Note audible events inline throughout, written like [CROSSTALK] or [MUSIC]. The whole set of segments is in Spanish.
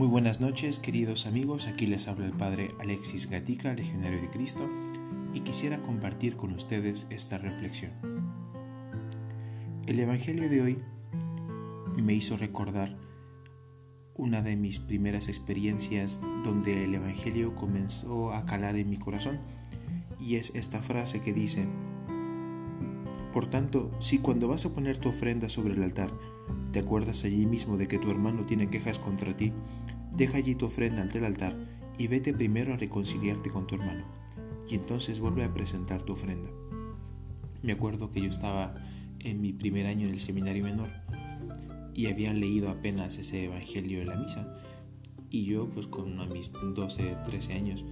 Muy buenas noches, queridos amigos. Aquí les habla el Padre Alexis Gatica, Legionario de Cristo, y quisiera compartir con ustedes esta reflexión. El Evangelio de hoy me hizo recordar una de mis primeras experiencias donde el Evangelio comenzó a calar en mi corazón, y es esta frase que dice, Por tanto, si cuando vas a poner tu ofrenda sobre el altar, te acuerdas allí mismo de que tu hermano tiene quejas contra ti, deja allí tu ofrenda ante el altar y vete primero a reconciliarte con tu hermano, y entonces vuelve a presentar tu ofrenda. Me acuerdo que yo estaba en mi primer año en el seminario menor y habían leído apenas ese evangelio de la misa, y yo pues con mis 12, 13 años,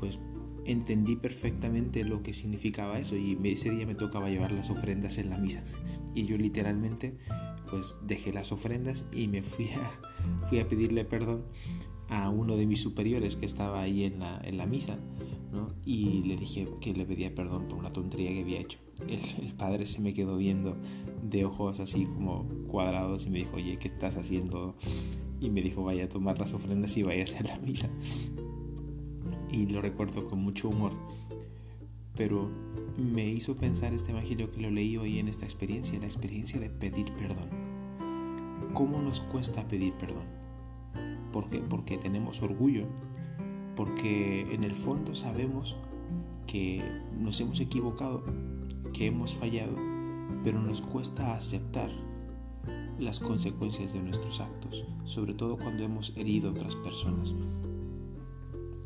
pues entendí perfectamente lo que significaba eso y ese día me tocaba llevar las ofrendas en la misa y yo literalmente pues dejé las ofrendas y me fui a, [LAUGHS] fui a pedirle perdón a uno de mis superiores que estaba ahí en la, en la misa ¿no? y le dije que le pedía perdón por una tontería que había hecho. El, el, padre se me quedó viendo de ojos así como cuadrados y me dijo, oye, ¿qué estás haciendo? Y me dijo, vaya a tomar las ofrendas y vaya a hacer la misa. Y lo recuerdo con mucho humor. Pero me hizo pensar este evangelio que lo leí hoy en esta experiencia, la experiencia de pedir perdón. ¿Cómo nos cuesta pedir perdón? ¿Por qué? Porque tenemos orgullo, porque en el fondo sabemos que nos hemos equivocado, que hemos fallado, pero nos cuesta aceptar las consecuencias de nuestros actos, sobre todo cuando hemos herido a otras personas.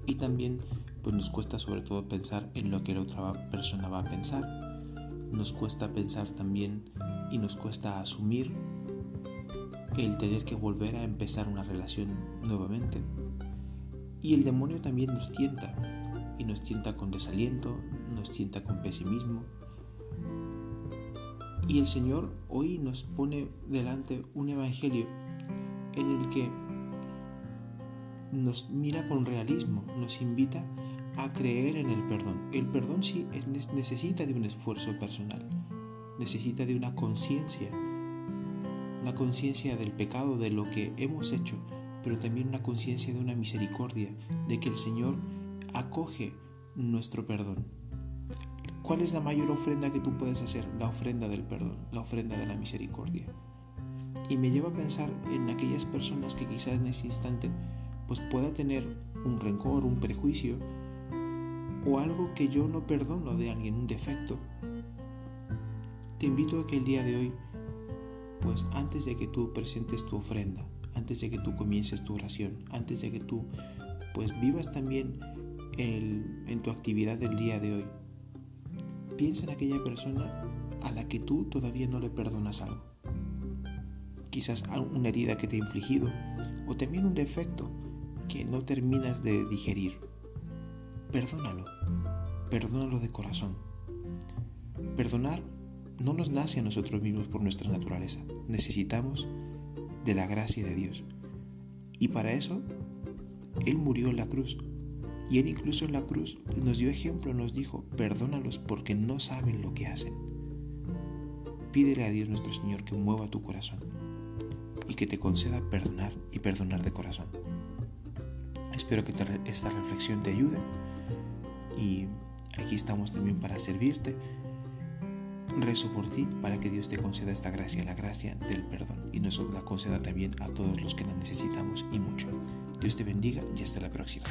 Y también pues nos cuesta sobre todo pensar en lo que la otra persona va a pensar. Nos cuesta pensar también y nos cuesta asumir el tener que volver a empezar una relación nuevamente. Y el demonio también nos tienta, y nos tienta con desaliento, nos tienta con pesimismo. Y el Señor hoy nos pone delante un evangelio en el que nos mira con realismo, nos invita a creer en el perdón. El perdón sí es, necesita de un esfuerzo personal, necesita de una conciencia una conciencia del pecado, de lo que hemos hecho, pero también una conciencia de una misericordia, de que el Señor acoge nuestro perdón. ¿Cuál es la mayor ofrenda que tú puedes hacer? La ofrenda del perdón, la ofrenda de la misericordia. Y me lleva a pensar en aquellas personas que quizás en ese instante pues pueda tener un rencor, un prejuicio o algo que yo no perdono de alguien, un defecto. Te invito a que el día de hoy pues antes de que tú presentes tu ofrenda, antes de que tú comiences tu oración, antes de que tú pues vivas también en tu actividad del día de hoy, piensa en aquella persona a la que tú todavía no le perdonas algo. Quizás una herida que te ha infligido o también un defecto que no terminas de digerir. Perdónalo, perdónalo de corazón. Perdonar no nos nace a nosotros mismos por nuestra naturaleza. Necesitamos de la gracia de Dios. Y para eso, Él murió en la cruz. Y Él incluso en la cruz nos dio ejemplo, nos dijo, perdónalos porque no saben lo que hacen. Pídele a Dios nuestro Señor que mueva tu corazón y que te conceda perdonar y perdonar de corazón. Espero que esta reflexión te ayude y aquí estamos también para servirte Rezo por ti para que Dios te conceda esta gracia, la gracia del perdón, y nos la conceda también a todos los que la necesitamos y mucho. Dios te bendiga y hasta la próxima.